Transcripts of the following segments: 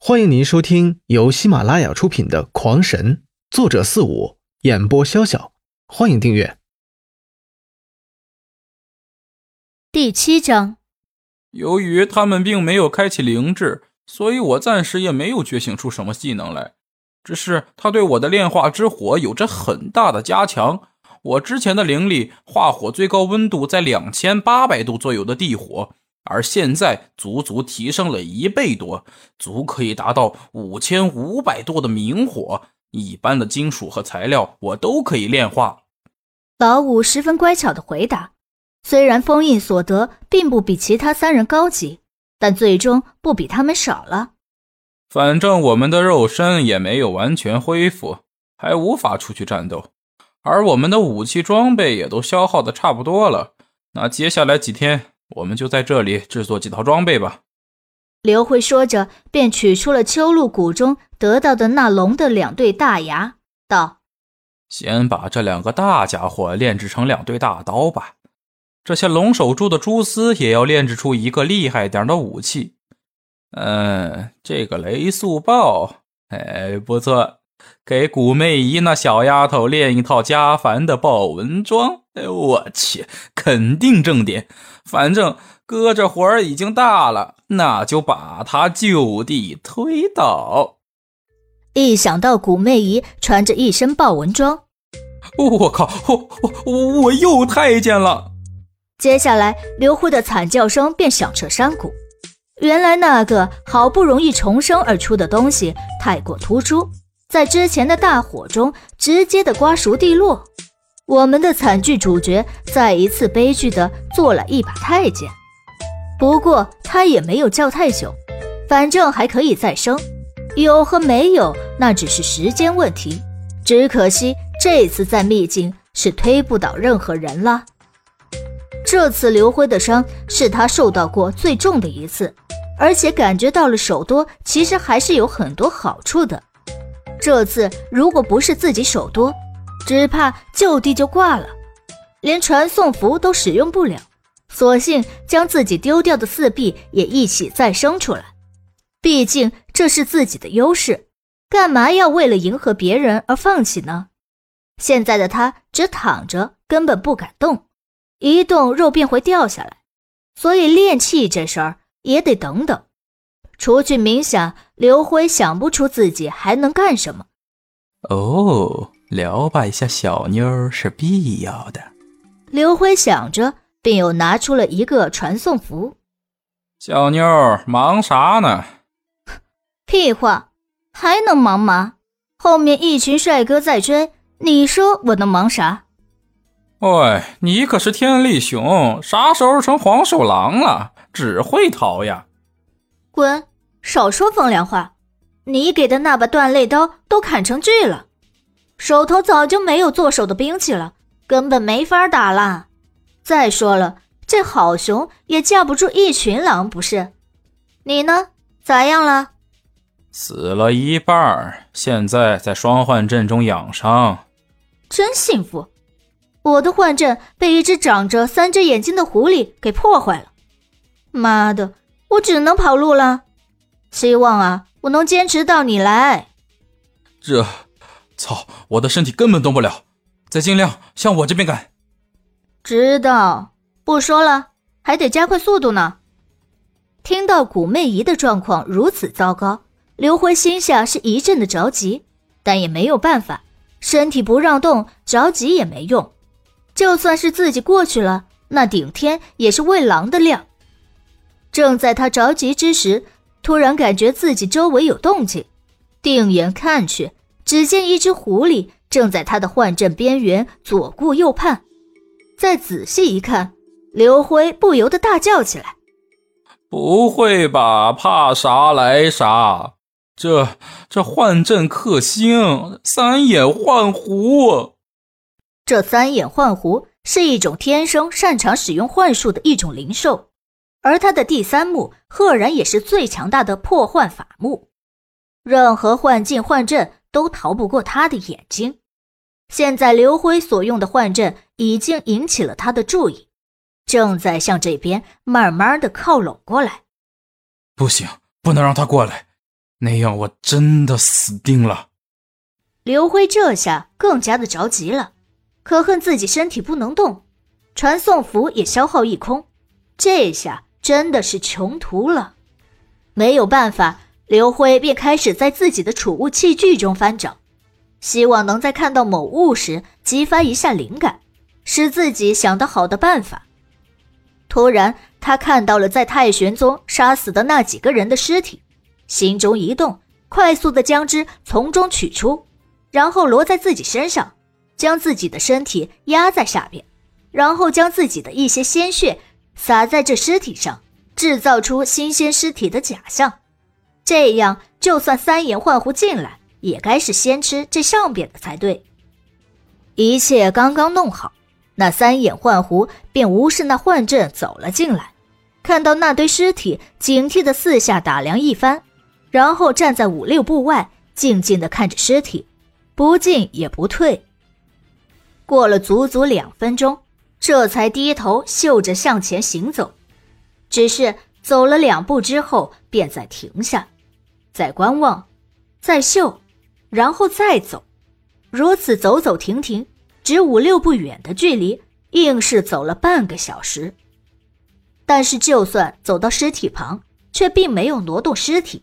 欢迎您收听由喜马拉雅出品的《狂神》，作者四五，演播潇潇。欢迎订阅。第七章，由于他们并没有开启灵智，所以我暂时也没有觉醒出什么技能来。只是他对我的炼化之火有着很大的加强。我之前的灵力化火最高温度在两千八百度左右的地火。而现在足足提升了一倍多，足可以达到五千五百多的明火。一般的金属和材料我都可以炼化。老五十分乖巧的回答。虽然封印所得并不比其他三人高级，但最终不比他们少了。反正我们的肉身也没有完全恢复，还无法出去战斗，而我们的武器装备也都消耗的差不多了。那接下来几天。我们就在这里制作几套装备吧。刘辉说着，便取出了秋露谷中得到的那龙的两对大牙，道：“先把这两个大家伙炼制成两对大刀吧。这些龙首珠的蛛丝也要炼制出一个厉害点的武器。嗯，这个雷速豹，哎，不错。”给古媚姨那小丫头练一套家凡的豹纹装，哎，我去，肯定正点。反正哥这活儿已经大了，那就把他就地推倒。一想到古媚姨穿着一身豹纹装，我靠，我我我又太监了。接下来，刘辉的惨叫声便响彻山谷。原来那个好不容易重生而出的东西太过突出。在之前的大火中直接的瓜熟蒂落，我们的惨剧主角再一次悲剧的做了一把太监。不过他也没有叫太久，反正还可以再生，有和没有那只是时间问题。只可惜这次在秘境是推不倒任何人了。这次刘辉的伤是他受到过最重的一次，而且感觉到了手多，其实还是有很多好处的。这次如果不是自己手多，只怕就地就挂了，连传送符都使用不了，索性将自己丢掉的四臂也一起再生出来。毕竟这是自己的优势，干嘛要为了迎合别人而放弃呢？现在的他只躺着，根本不敢动，一动肉便会掉下来，所以练气这事儿也得等等。除去冥想，刘辉想不出自己还能干什么。哦，撩拨一下小妞儿是必要的。刘辉想着，便又拿出了一个传送符。小妞儿忙啥呢？屁话，还能忙吗？后面一群帅哥在追，你说我能忙啥？喂，你可是天力熊，啥时候成黄鼠狼了？只会逃呀！滚！少说风凉话！你给的那把断肋刀都砍成锯了，手头早就没有做手的兵器了，根本没法打了。再说了，这好熊也架不住一群狼，不是？你呢？咋样了？死了一半，现在在双幻阵中养伤。真幸福！我的幻阵被一只长着三只眼睛的狐狸给破坏了。妈的！我只能跑路了。希望啊，我能坚持到你来。这，操！我的身体根本动不了，再尽量向我这边赶。知道，不说了，还得加快速度呢。听到古媚姨的状况如此糟糕，刘辉心下是一阵的着急，但也没有办法，身体不让动，着急也没用。就算是自己过去了，那顶天也是喂狼的量。正在他着急之时，突然感觉自己周围有动静，定眼看去，只见一只狐狸正在他的幻阵边缘左顾右盼。再仔细一看，刘辉不由得大叫起来：“不会吧？怕啥来啥？这这幻阵克星三眼幻狐！这三眼幻狐是一种天生擅长使用幻术的一种灵兽。”而他的第三目赫然也是最强大的破幻法目，任何幻境幻阵都逃不过他的眼睛。现在刘辉所用的幻阵已经引起了他的注意，正在向这边慢慢的靠拢过来。不行，不能让他过来，那样我真的死定了。刘辉这下更加的着急了，可恨自己身体不能动，传送符也消耗一空，这下真的是穷途了。没有办法，刘辉便开始在自己的储物器具中翻找，希望能在看到某物时激发一下灵感，使自己想得好的办法。突然，他看到了在太玄宗杀死的那几个人的尸体，心中一动，快速的将之从中取出，然后摞在自己身上，将自己的身体压在下边，然后将自己的一些鲜血撒在这尸体上，制造出新鲜尸体的假象。这样，就算三眼幻狐进来，也该是先吃这上边的才对。一切刚刚弄好。那三眼幻狐便无视那幻阵走了进来，看到那堆尸体，警惕的四下打量一番，然后站在五六步外，静静的看着尸体，不进也不退。过了足足两分钟，这才低头嗅着向前行走，只是走了两步之后，便再停下，再观望，再嗅，然后再走，如此走走停停。只五六步远的距离，硬是走了半个小时。但是，就算走到尸体旁，却并没有挪动尸体，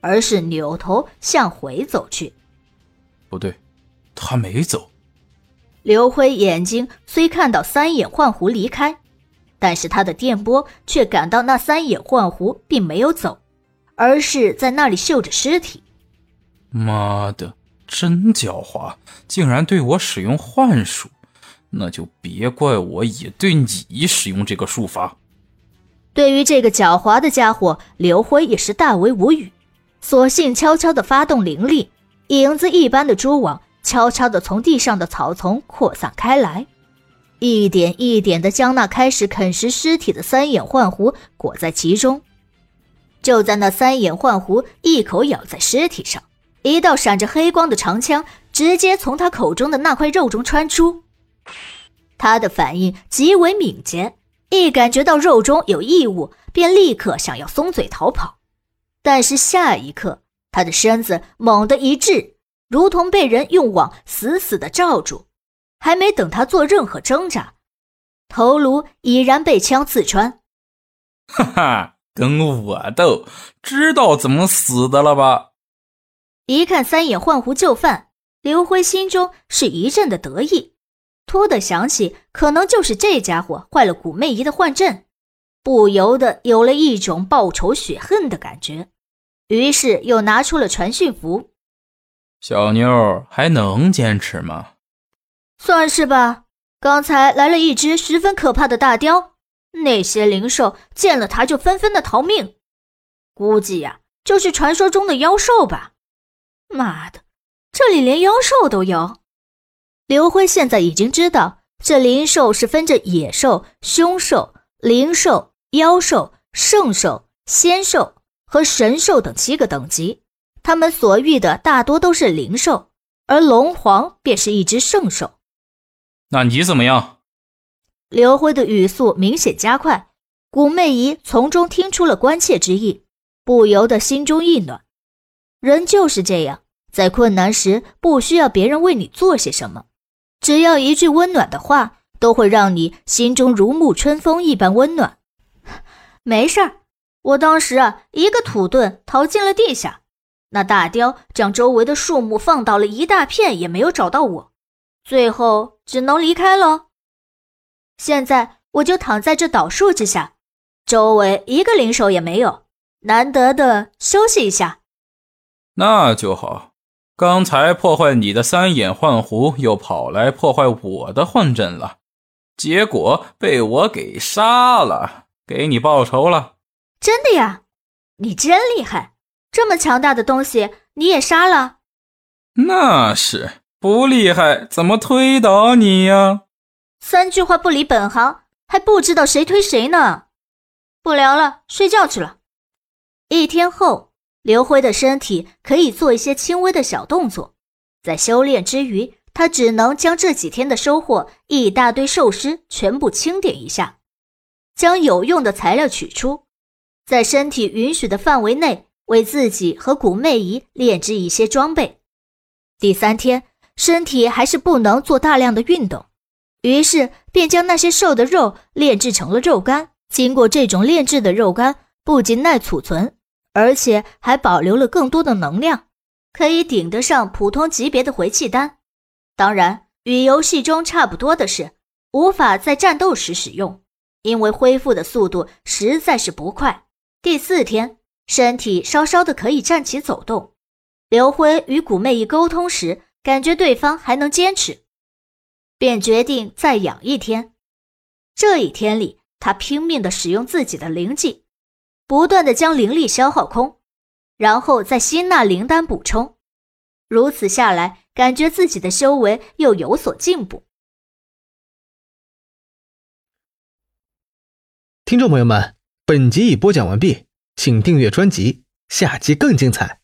而是扭头向回走去。不对，他没走。刘辉眼睛虽看到三眼幻狐离开，但是他的电波却感到那三眼幻狐并没有走，而是在那里嗅着尸体。妈的！真狡猾，竟然对我使用幻术，那就别怪我也对你使用这个术法。对于这个狡猾的家伙，刘辉也是大为无语，索性悄悄地发动灵力，影子一般的蛛网悄悄地从地上的草丛扩散开来，一点一点地将那开始啃食尸体的三眼幻狐裹在其中。就在那三眼幻狐一口咬在尸体上。一道闪着黑光的长枪直接从他口中的那块肉中穿出，他的反应极为敏捷，一感觉到肉中有异物，便立刻想要松嘴逃跑。但是下一刻，他的身子猛地一滞，如同被人用网死死的罩住。还没等他做任何挣扎，头颅已然被枪刺穿。哈哈，跟我斗，知道怎么死的了吧？一看三眼换狐就范，刘辉心中是一阵的得意，突的想起可能就是这家伙坏了古媚姨的幻阵，不由得有了一种报仇雪恨的感觉，于是又拿出了传讯符。小妞还能坚持吗？算是吧。刚才来了一只十分可怕的大雕，那些灵兽见了它就纷纷的逃命，估计呀就是传说中的妖兽吧。妈的，这里连妖兽都有！刘辉现在已经知道，这灵兽是分着野兽、凶兽、灵兽、妖兽、圣兽、仙兽和神兽等七个等级。他们所遇的大多都是灵兽，而龙皇便是一只圣兽。那你怎么样？刘辉的语速明显加快，古媚仪从中听出了关切之意，不由得心中一暖。人就是这样，在困难时不需要别人为你做些什么，只要一句温暖的话，都会让你心中如沐春风一般温暖。没事儿，我当时啊，一个土遁逃进了地下，那大雕将周围的树木放倒了一大片，也没有找到我，最后只能离开了。现在我就躺在这倒树之下，周围一个灵兽也没有，难得的休息一下。那就好。刚才破坏你的三眼幻狐，又跑来破坏我的幻阵了，结果被我给杀了，给你报仇了。真的呀？你真厉害！这么强大的东西，你也杀了？那是不厉害，怎么推倒你呀？三句话不离本行，还不知道谁推谁呢？不聊了，睡觉去了。一天后。刘辉的身体可以做一些轻微的小动作，在修炼之余，他只能将这几天的收获一大堆寿尸全部清点一下，将有用的材料取出，在身体允许的范围内为自己和古媚姨炼制一些装备。第三天，身体还是不能做大量的运动，于是便将那些瘦的肉炼制成了肉干。经过这种炼制的肉干，不仅耐储存，而且还保留了更多的能量，可以顶得上普通级别的回气丹。当然，与游戏中差不多的是，无法在战斗时使用，因为恢复的速度实在是不快。第四天，身体稍稍的可以站起走动。刘辉与古媚一沟通时，感觉对方还能坚持，便决定再养一天。这一天里。他拼命的使用自己的灵技，不断的将灵力消耗空，然后再吸纳灵丹补充。如此下来，感觉自己的修为又有所进步。听众朋友们，本集已播讲完毕，请订阅专辑，下集更精彩。